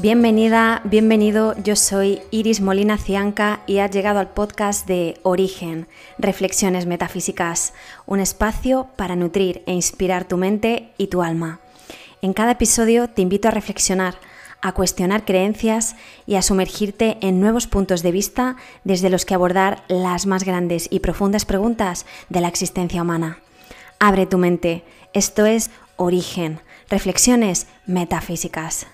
Bienvenida, bienvenido, yo soy Iris Molina Cianca y has llegado al podcast de Origen, Reflexiones Metafísicas, un espacio para nutrir e inspirar tu mente y tu alma. En cada episodio te invito a reflexionar, a cuestionar creencias y a sumergirte en nuevos puntos de vista desde los que abordar las más grandes y profundas preguntas de la existencia humana. Abre tu mente, esto es Origen, Reflexiones Metafísicas.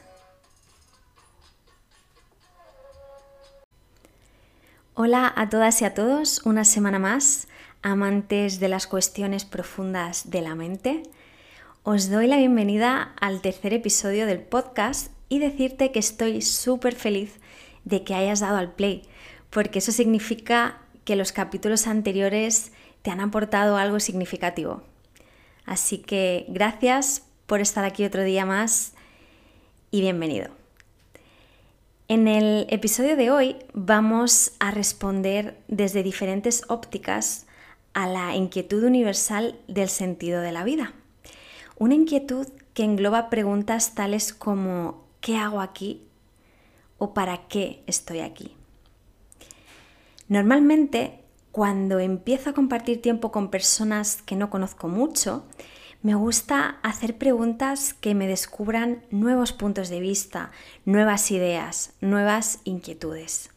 Hola a todas y a todos, una semana más, amantes de las cuestiones profundas de la mente. Os doy la bienvenida al tercer episodio del podcast y decirte que estoy súper feliz de que hayas dado al play, porque eso significa que los capítulos anteriores te han aportado algo significativo. Así que gracias por estar aquí otro día más y bienvenido. En el episodio de hoy vamos a responder desde diferentes ópticas a la inquietud universal del sentido de la vida. Una inquietud que engloba preguntas tales como ¿qué hago aquí? o ¿para qué estoy aquí? Normalmente, cuando empiezo a compartir tiempo con personas que no conozco mucho, me gusta hacer preguntas que me descubran nuevos puntos de vista, nuevas ideas, nuevas inquietudes.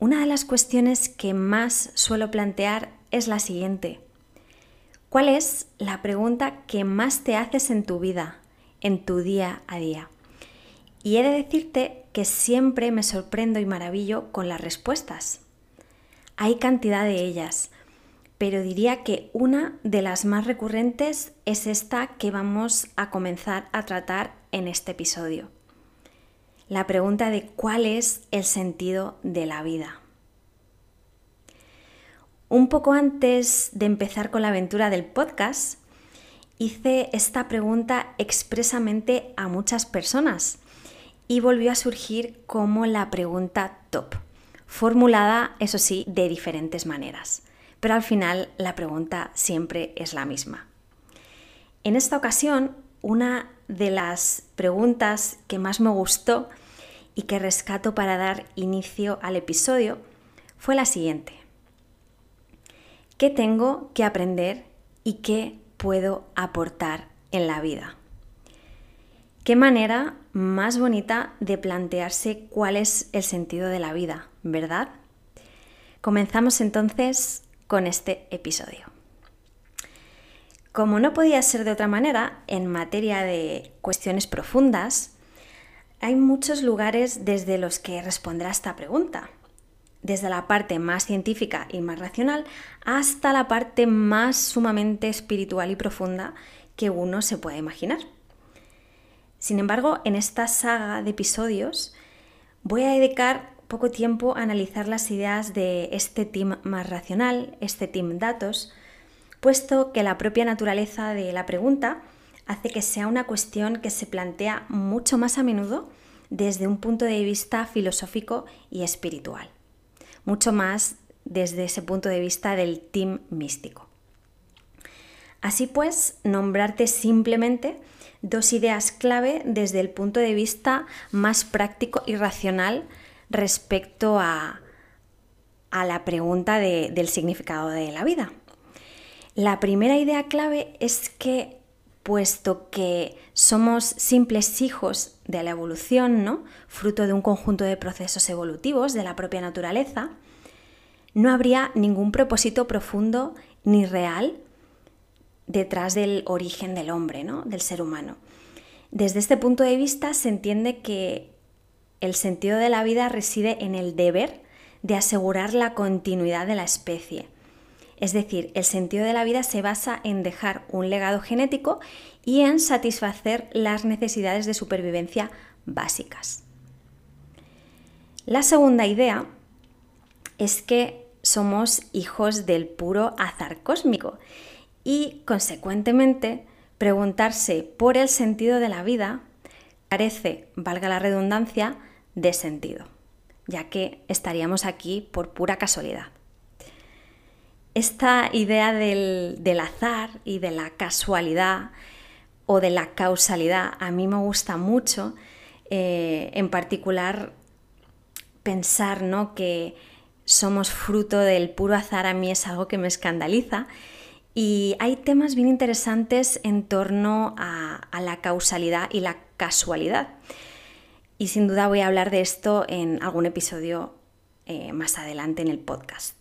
Una de las cuestiones que más suelo plantear es la siguiente. ¿Cuál es la pregunta que más te haces en tu vida, en tu día a día? Y he de decirte que siempre me sorprendo y maravillo con las respuestas. Hay cantidad de ellas, pero diría que una de las más recurrentes es esta que vamos a comenzar a tratar en este episodio. La pregunta de cuál es el sentido de la vida. Un poco antes de empezar con la aventura del podcast, hice esta pregunta expresamente a muchas personas y volvió a surgir como la pregunta top, formulada, eso sí, de diferentes maneras pero al final la pregunta siempre es la misma. En esta ocasión, una de las preguntas que más me gustó y que rescato para dar inicio al episodio fue la siguiente. ¿Qué tengo que aprender y qué puedo aportar en la vida? Qué manera más bonita de plantearse cuál es el sentido de la vida, ¿verdad? Comenzamos entonces con este episodio. Como no podía ser de otra manera, en materia de cuestiones profundas, hay muchos lugares desde los que responder a esta pregunta, desde la parte más científica y más racional hasta la parte más sumamente espiritual y profunda que uno se puede imaginar. Sin embargo, en esta saga de episodios voy a dedicar poco tiempo analizar las ideas de este team más racional, este team datos, puesto que la propia naturaleza de la pregunta hace que sea una cuestión que se plantea mucho más a menudo desde un punto de vista filosófico y espiritual, mucho más desde ese punto de vista del team místico. Así pues, nombrarte simplemente dos ideas clave desde el punto de vista más práctico y racional respecto a, la pregunta del significado de la vida. La primera idea clave es que, puesto que somos simples hijos de la evolución, ¿no? fruto de un conjunto de procesos evolutivos de la propia naturaleza, no habría ningún propósito profundo ni real detrás del origen del hombre, ¿no? del ser humano. Desde este punto de vista se entiende que el sentido de la vida reside en el deber de asegurar la continuidad de la especie. Es decir, el sentido de la vida se basa en dejar un legado genético y en satisfacer las necesidades de supervivencia básicas. La segunda idea es que somos hijos del puro azar cósmico y, consecuentemente, preguntarse por el sentido de la vida carece, valga la redundancia, de sentido, ya que estaríamos aquí por pura casualidad. Esta idea del, azar y de la casualidad o de la causalidad a mí me gusta mucho eh, en particular pensar ¿no? que somos fruto del puro azar a mí es algo que me escandaliza. Y hay temas bien interesantes en torno a, la causalidad y la casualidad. Y sin duda voy a hablar de esto en algún episodio eh, más adelante en el podcast.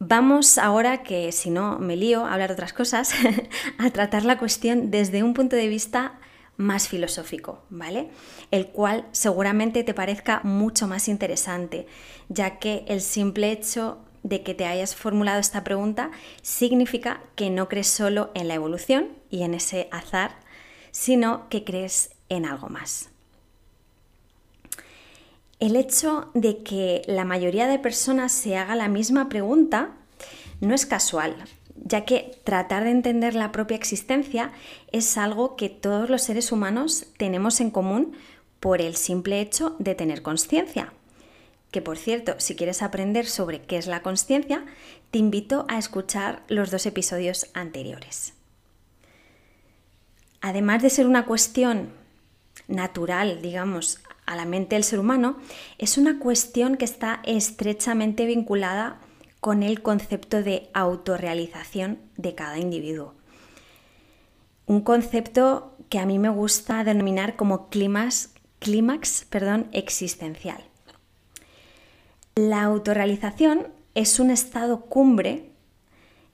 Vamos ahora, que si no me lío a hablar de otras cosas, a tratar la cuestión desde un punto de vista más filosófico, ¿vale? El cual seguramente te parezca mucho más interesante, ya que el simple hecho de que te hayas formulado esta pregunta significa que no crees solo en la evolución y en ese azar, sino que crees en algo más. El hecho de que la mayoría de personas se haga la misma pregunta no es casual, ya que tratar de entender la propia existencia es algo que todos los seres humanos tenemos en común por el simple hecho de tener conciencia. Que por cierto, si quieres aprender sobre qué es la conciencia, te invito a escuchar los dos episodios anteriores. Además de ser una cuestión natural, digamos, a la mente del ser humano, es una cuestión que está estrechamente vinculada con el concepto de autorrealización de cada individuo. Un concepto que a mí me gusta denominar como clímax, clímax perdón, existencial. La autorrealización es un estado cumbre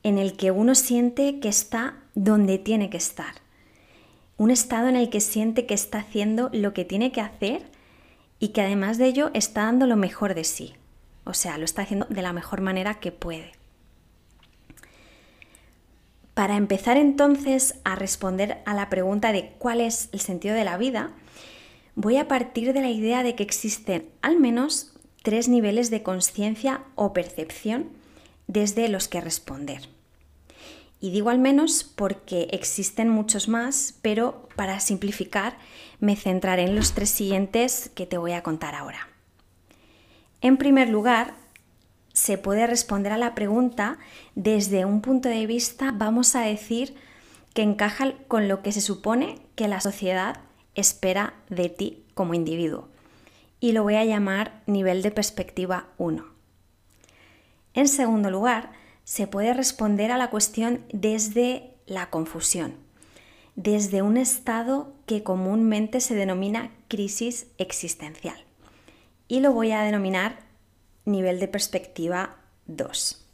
en el que uno siente que está donde tiene que estar. Un estado en el que siente que está haciendo lo que tiene que hacer y que además de ello está dando lo mejor de sí. O sea, lo está haciendo de la mejor manera que puede. Para empezar entonces a responder a la pregunta de cuál es el sentido de la vida, voy a partir de la idea de que existen al menos tres niveles de conciencia o percepción desde los que responder. Y digo al menos porque existen muchos más, pero para simplificar me centraré en los tres siguientes que te voy a contar ahora. En primer lugar, se puede responder a la pregunta desde un punto de vista, vamos a decir, que encaja con lo que se supone que la sociedad espera de ti como individuo. Y lo voy a llamar nivel de perspectiva 1. En segundo lugar, se puede responder a la cuestión desde la confusión, desde un estado que comúnmente se denomina crisis existencial y lo voy a denominar nivel de perspectiva 2.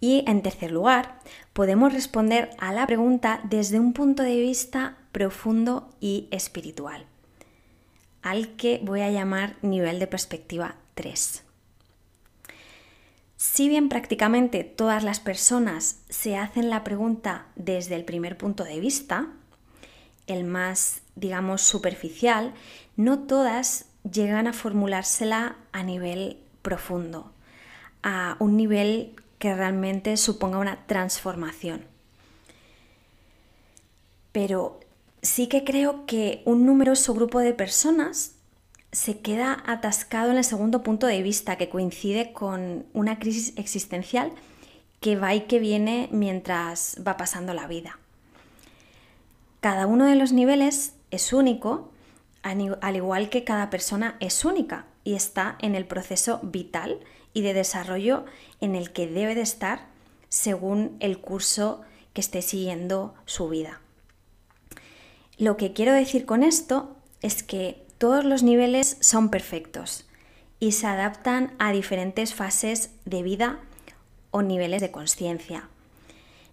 Y en tercer lugar, podemos responder a la pregunta desde un punto de vista profundo y espiritual, al que voy a llamar nivel de perspectiva 3. Si bien prácticamente todas las personas se hacen la pregunta desde el primer punto de vista, el más, digamos, superficial, no todas llegan a formulársela a nivel profundo, a un nivel que realmente suponga una transformación. Pero sí que creo que un numeroso grupo de personas se queda atascado en el segundo punto de vista, que coincide con una crisis existencial que va y que viene mientras va pasando la vida. Cada uno de los niveles es único al igual que cada persona es única y está en el proceso vital y de desarrollo en el que debe de estar según el curso que esté siguiendo su vida. Lo que quiero decir con esto es que todos los niveles son perfectos y se adaptan a diferentes fases de vida o niveles de conciencia.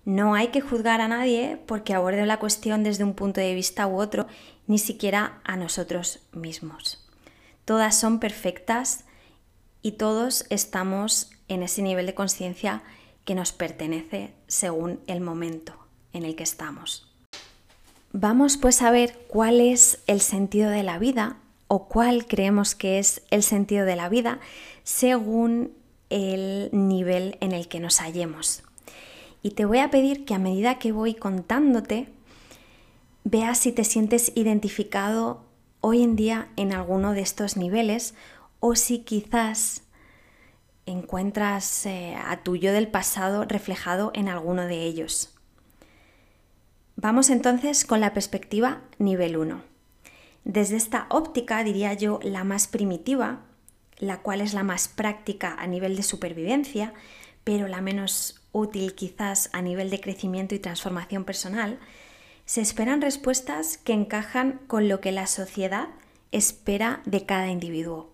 No hay que juzgar a nadie porque aborde la cuestión desde un punto de vista u otro, ni siquiera a nosotros mismos. Todas son perfectas y todos estamos en ese nivel de conciencia que nos pertenece según el momento en el que estamos. Vamos pues a ver cuál es el sentido de la vida o cuál creemos que es el sentido de la vida según el nivel en el que nos hallemos. Y te voy a pedir que a medida que voy contándote, veas si te sientes identificado hoy en día en alguno de estos niveles o si quizás encuentras eh, a tu yo del pasado reflejado en alguno de ellos. Vamos entonces con la perspectiva nivel 1. Desde esta óptica, diría yo, la más primitiva, la cual es la más práctica a nivel de supervivencia, pero la menos útil quizás a nivel de crecimiento y transformación personal, se esperan respuestas que encajan con lo que la sociedad espera de cada individuo.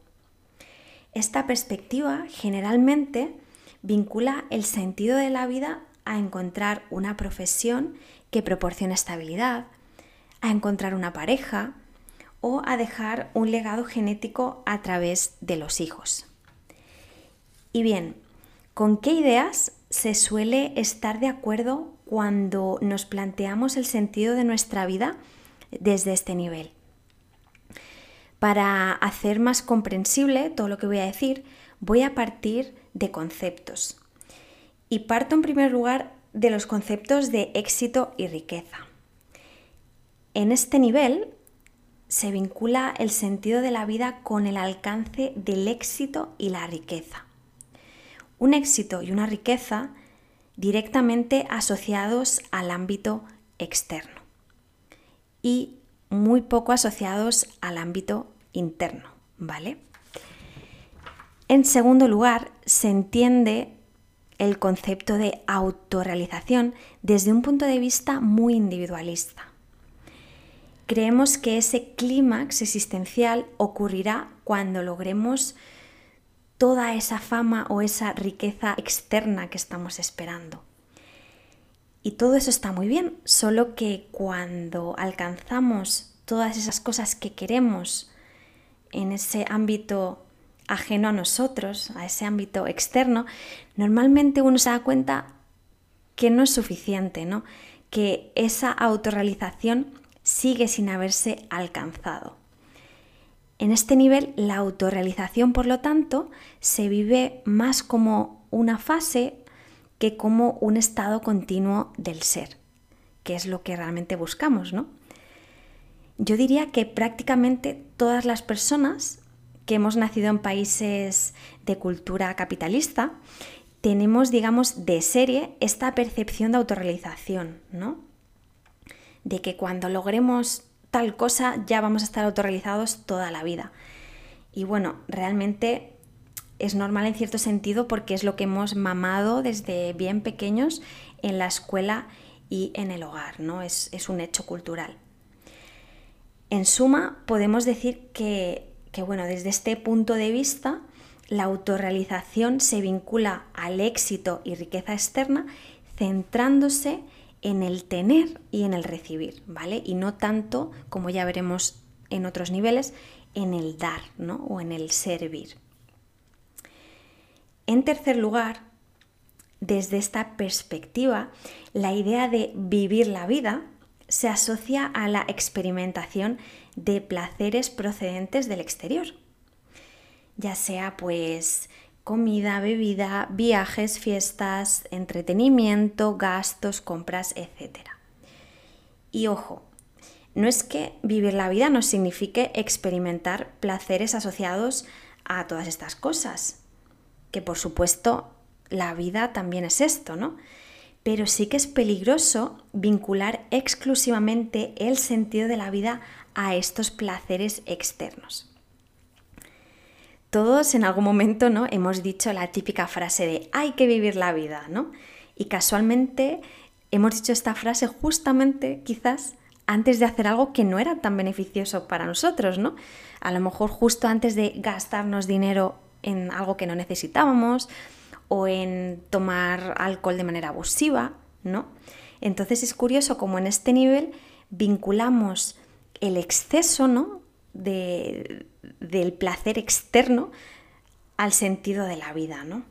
Esta perspectiva generalmente vincula el sentido de la vida a encontrar una profesión que proporcione estabilidad, a encontrar una pareja o a dejar un legado genético a través de los hijos. Y bien, ¿con qué ideas se suele estar de acuerdo cuando nos planteamos el sentido de nuestra vida desde este nivel? Para hacer más comprensible todo lo que voy a decir, voy a partir de conceptos. Y parto en primer lugar de los conceptos de éxito y riqueza. En este nivel se vincula el sentido de la vida con el alcance del éxito y la riqueza. Un éxito y una riqueza directamente asociados al ámbito externo y muy poco asociados al ámbito interno, ¿vale? En segundo lugar, se entiende el concepto de autorrealización desde un punto de vista muy individualista. Creemos que ese clímax existencial ocurrirá cuando logremos toda esa fama o esa riqueza externa que estamos esperando. Y todo eso está muy bien, solo que cuando alcanzamos todas esas cosas que queremos en ese ámbito ajeno a nosotros, a ese ámbito externo, normalmente uno se da cuenta que no es suficiente, ¿no? Que esa autorrealización sigue sin haberse alcanzado. En este nivel, la autorrealización, por lo tanto, se vive más como una fase que como un estado continuo del ser, que es lo que realmente buscamos, ¿no? Yo diría que prácticamente todas las personas que hemos nacido en países de cultura capitalista tenemos, digamos, de serie esta percepción de autorrealización, ¿no? De que cuando logremos tal cosa ya vamos a estar autorrealizados toda la vida. Y bueno, realmente es normal en cierto sentido porque es lo que hemos mamado desde bien pequeños en la escuela y en el hogar, ¿no? Es, es un hecho cultural. En suma, podemos decir que, bueno, desde este punto de vista, la autorrealización se vincula al éxito y riqueza externa centrándose en el tener y en el recibir, ¿vale? Y no tanto, como ya veremos en otros niveles, en el dar, ¿no? O en el servir. En tercer lugar, desde esta perspectiva, la idea de vivir la vida se asocia a la experimentación de placeres procedentes del exterior, ya sea pues comida, bebida, viajes, fiestas, entretenimiento, gastos, compras, etc. Y ojo, no es que vivir la vida no signifique experimentar placeres asociados a todas estas cosas, que por supuesto la vida también es esto, ¿no? Pero sí que es peligroso vincular exclusivamente el sentido de la vida a estos placeres externos. Todos en algún momento ¿no? hemos dicho la típica frase de hay que vivir la vida, ¿no? Y casualmente hemos dicho esta frase justamente quizás antes de hacer algo que no era tan beneficioso para nosotros, ¿no? A lo mejor justo antes de gastarnos dinero en algo que no necesitábamos, o en tomar alcohol de manera abusiva, ¿no? Entonces es curioso como en este nivel vinculamos el exceso, ¿no? De, del placer externo al sentido de la vida, ¿no?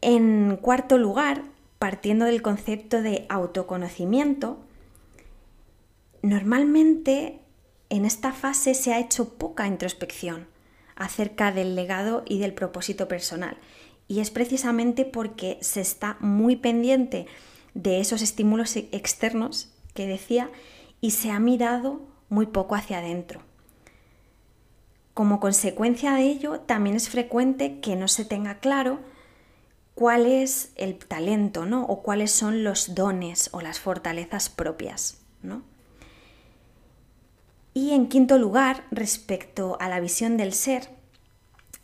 En cuarto lugar, partiendo del concepto de autoconocimiento, normalmente en esta fase se ha hecho poca introspección acerca del legado y del propósito personal. Y es precisamente porque se está muy pendiente de esos estímulos externos que decía y se ha mirado muy poco hacia adentro. Como consecuencia de ello, también es frecuente que no se tenga claro cuál es el talento, ¿no? O cuáles son los dones o las fortalezas propias, ¿no? Y en quinto lugar, respecto a la visión del ser,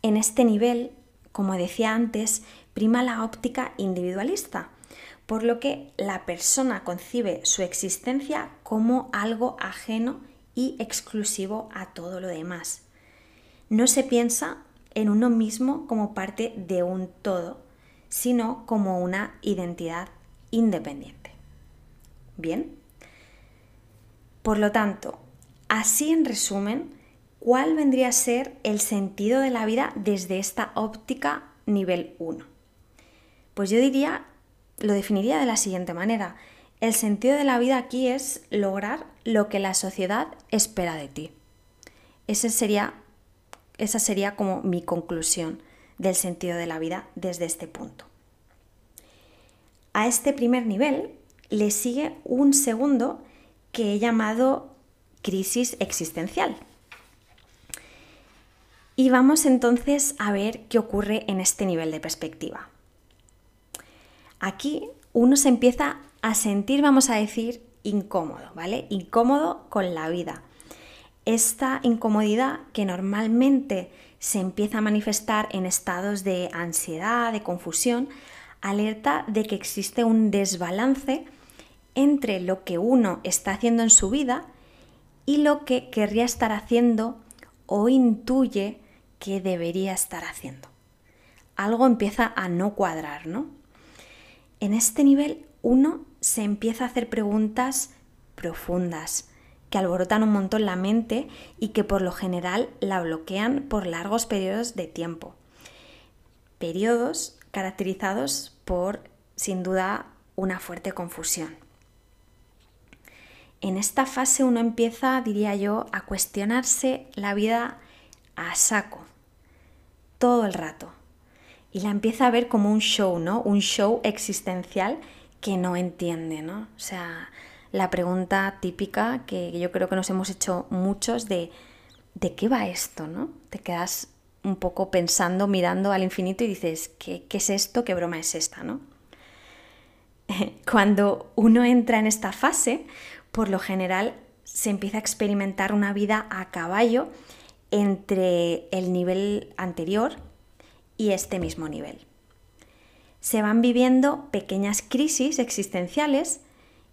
en este nivel, como decía antes, prima la óptica individualista, por lo que la persona concibe su existencia como algo ajeno y exclusivo a todo lo demás. No se piensa en uno mismo como parte de un todo, sino como una identidad independiente. Bien. Por lo tanto, así en resumen, ¿cuál vendría a ser el sentido de la vida desde esta óptica nivel 1? Pues yo diría, lo definiría de la siguiente manera. El sentido de la vida aquí es lograr lo que la sociedad espera de ti. sería, esa sería como mi conclusión del sentido de la vida desde este punto. A este primer nivel le sigue un segundo que he llamado crisis existencial. Y vamos entonces a ver qué ocurre en este nivel de perspectiva. Aquí uno se empieza a sentir, vamos a decir, incómodo, ¿vale? Incómodo con la vida. Esta incomodidad que normalmente se empieza a manifestar en estados de ansiedad, de confusión, alerta de que existe un desbalance entre lo que uno está haciendo en su vida y lo que querría estar haciendo o intuye que debería estar haciendo. Algo empieza a no cuadrar, ¿no? En este nivel uno se empieza a hacer preguntas profundas que alborotan un montón la mente y que por lo general la bloquean por largos periodos de tiempo. Periodos caracterizados por, sin duda, una fuerte confusión. En esta fase uno empieza, diría yo, a cuestionarse la vida a saco, todo el rato. Y la empieza a ver como un show, ¿no? Un show existencial que no entiende, ¿no? O sea, la pregunta típica que yo creo que nos hemos hecho muchos de ¿de qué va esto, no? Te quedas un poco pensando, mirando al infinito y dices, ¿qué, es esto? ¿Qué broma es esta? ¿no? Cuando uno entra en esta fase, por lo general se empieza a experimentar una vida a caballo entre el nivel anterior y este mismo nivel. Se van viviendo pequeñas crisis existenciales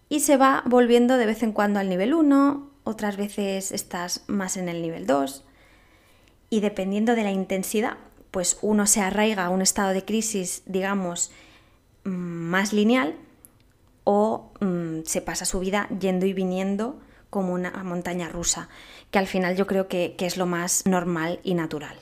y se va volviendo de vez en cuando al nivel 1, otras veces estás más en el nivel 2 y dependiendo de la intensidad, pues uno se arraiga a un estado de crisis, digamos, mm, más lineal o mm, se pasa su vida yendo y viniendo como una montaña rusa, que al final yo creo que, que es lo más normal y natural.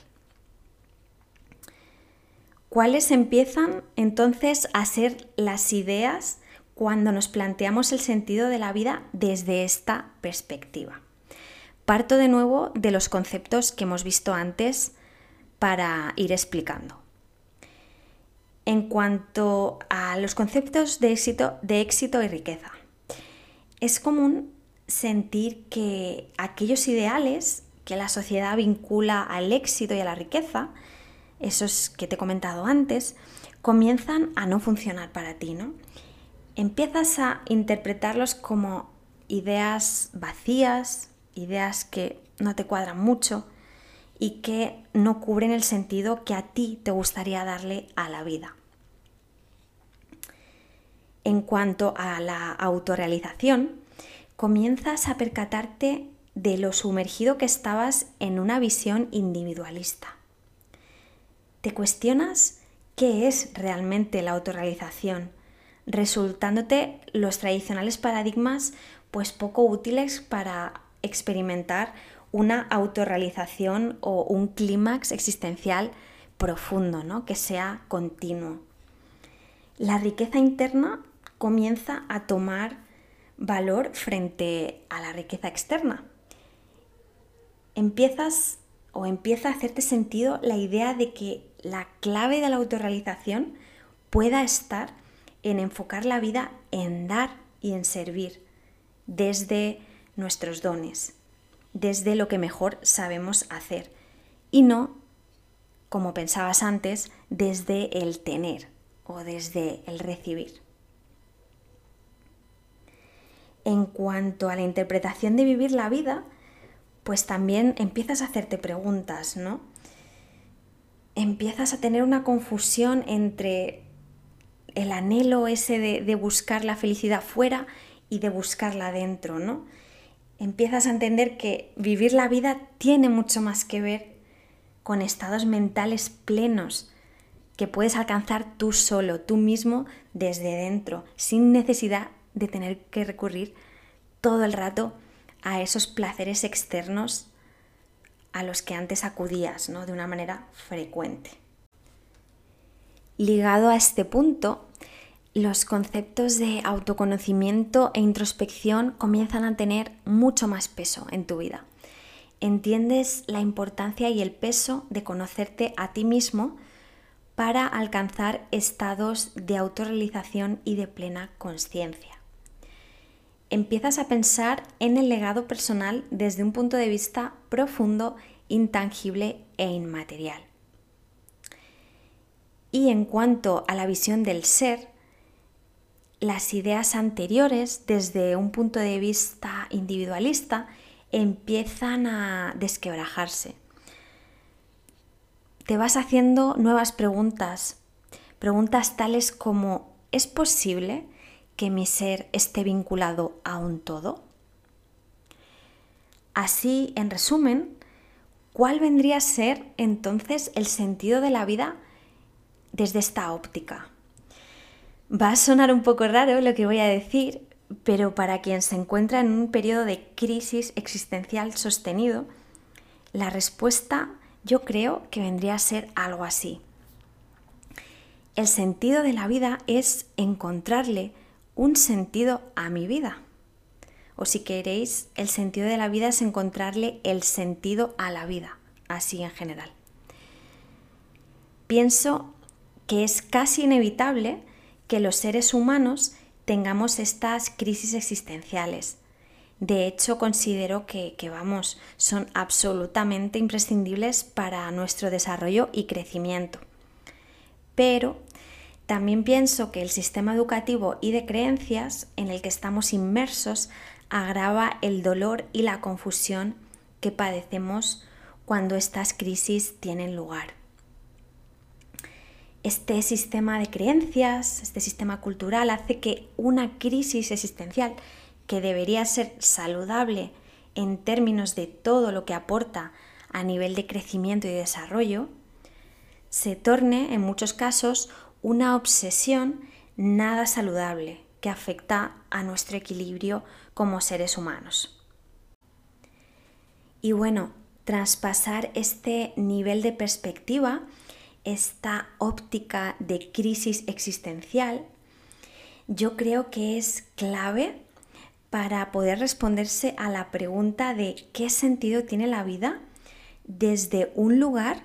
¿Cuáles empiezan entonces a ser las ideas cuando nos planteamos el sentido de la vida desde esta perspectiva? Parto de nuevo de los conceptos que hemos visto antes para ir explicando. En cuanto a los conceptos de éxito, de éxito y riqueza, es común sentir que aquellos ideales que la sociedad vincula al éxito y a la riqueza, esos que te he comentado antes, comienzan a no funcionar para ti, ¿no? Empiezas a interpretarlos como ideas vacías, ideas que no te cuadran mucho y que no cubren el sentido que a ti te gustaría darle a la vida. En cuanto a la autorrealización, comienzas a percatarte de lo sumergido que estabas en una visión individualista. Te cuestionas qué es realmente la autorrealización, resultándote los tradicionales paradigmas pues poco útiles para experimentar una autorrealización o un clímax existencial profundo, ¿no? que sea continuo. La riqueza interna comienza a tomar valor frente a la riqueza externa. Empiezas o empieza a hacerte sentido la idea de que la clave de la autorrealización pueda estar en enfocar la vida en dar y en servir desde nuestros dones, desde lo que mejor sabemos hacer y no, como pensabas antes, desde el tener o desde el recibir. En cuanto a la interpretación de vivir la vida, pues también empiezas a hacerte preguntas, ¿no? Empiezas a tener una confusión entre el anhelo ese de, de buscar la felicidad fuera y de buscarla dentro, ¿no? Empiezas a entender que vivir la vida tiene mucho más que ver con estados mentales plenos que puedes alcanzar tú solo, tú mismo, desde dentro, sin necesidad de tener que recurrir todo el rato a esos placeres externos a los que antes acudías ¿no? de una manera frecuente. Ligado a este punto, los conceptos de autoconocimiento e introspección comienzan a tener mucho más peso en tu vida. Entiendes la importancia y el peso de conocerte a ti mismo para alcanzar estados de autorrealización y de plena conciencia. Empiezas a pensar en el legado personal desde un punto de vista profundo, intangible e inmaterial. Y en cuanto a la visión del ser, las ideas anteriores, desde un punto de vista individualista, empiezan a desquebrajarse te vas haciendo nuevas preguntas, preguntas tales como ¿es posible que mi ser esté vinculado a un todo? Así, en resumen, ¿cuál vendría a ser entonces el sentido de la vida desde esta óptica? Va a sonar un poco raro lo que voy a decir, pero para quien se encuentra en un periodo de crisis existencial sostenido, la respuesta yo creo que vendría a ser algo así. El sentido de la vida es encontrarle un sentido a mi vida. O si queréis, el sentido de la vida es encontrarle el sentido a la vida, así en general. Pienso que es casi inevitable que los seres humanos tengamos estas crisis existenciales, de hecho, considero que, vamos, son absolutamente imprescindibles para nuestro desarrollo y crecimiento. Pero también pienso que el sistema educativo y de creencias en el que estamos inmersos agrava el dolor y la confusión que padecemos cuando estas crisis tienen lugar. Este sistema de creencias, este sistema cultural hace que una crisis existencial que debería ser saludable en términos de todo lo que aporta a nivel de crecimiento y desarrollo, se torne en muchos casos una obsesión nada saludable que afecta a nuestro equilibrio como seres humanos. Y bueno, traspasar este nivel de perspectiva, esta óptica de crisis existencial, yo creo que es clave para poder responderse a la pregunta de qué sentido tiene la vida desde un lugar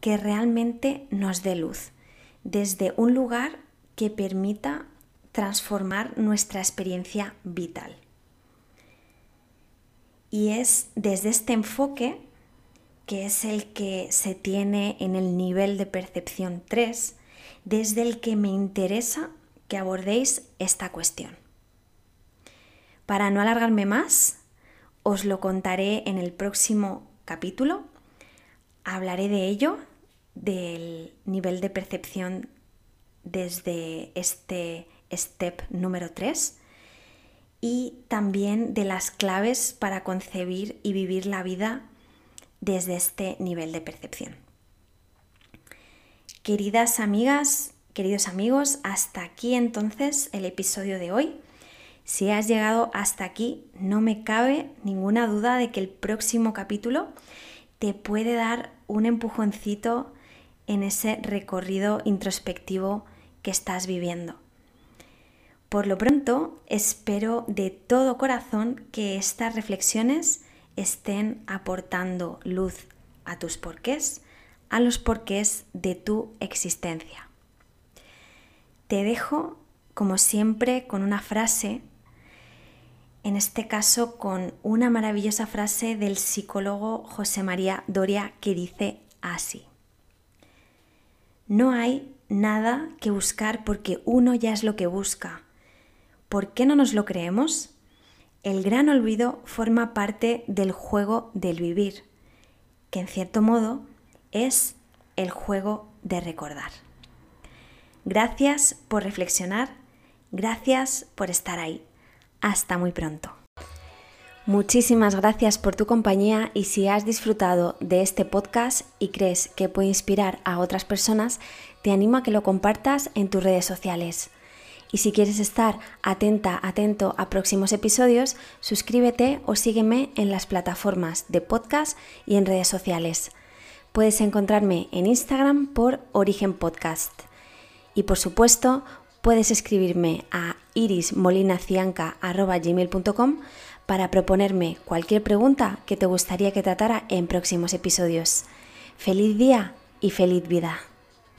que realmente nos dé luz, desde un lugar que permita transformar nuestra experiencia vital. Y es desde este enfoque, que es el que se tiene en el nivel de percepción 3, desde el que me interesa que abordéis esta cuestión. Para no alargarme más, os lo contaré en el próximo capítulo. Hablaré de ello, del nivel de percepción desde este step número 3 y también de las claves para concebir y vivir la vida desde este nivel de percepción. Queridas amigas, queridos amigos, hasta aquí entonces el episodio de hoy. Si has llegado hasta aquí, no me cabe ninguna duda de que el próximo capítulo te puede dar un empujoncito en ese recorrido introspectivo que estás viviendo. Por lo pronto, espero de todo corazón que estas reflexiones estén aportando luz a tus porqués, a los porqués de tu existencia. Te dejo, como siempre, con una frase en este caso con una maravillosa frase del psicólogo José María Doria que dice así. No hay nada que buscar porque uno ya es lo que busca. ¿Por qué no nos lo creemos? El gran olvido forma parte del juego del vivir, que en cierto modo es el juego de recordar. Gracias por reflexionar, gracias por estar ahí. Hasta muy pronto. Muchísimas gracias por tu compañía y si has disfrutado de este podcast y crees que puede inspirar a otras personas, te animo a que lo compartas en tus redes sociales. Y si quieres estar atenta, atento a próximos episodios, suscríbete o sígueme en las plataformas de podcast y en redes sociales. Puedes encontrarme en Instagram por Origen Podcast. Y por supuesto, puedes escribirme a irismolinacianca.gmail.com para proponerme cualquier pregunta que te gustaría que tratara en próximos episodios. Feliz día y feliz vida.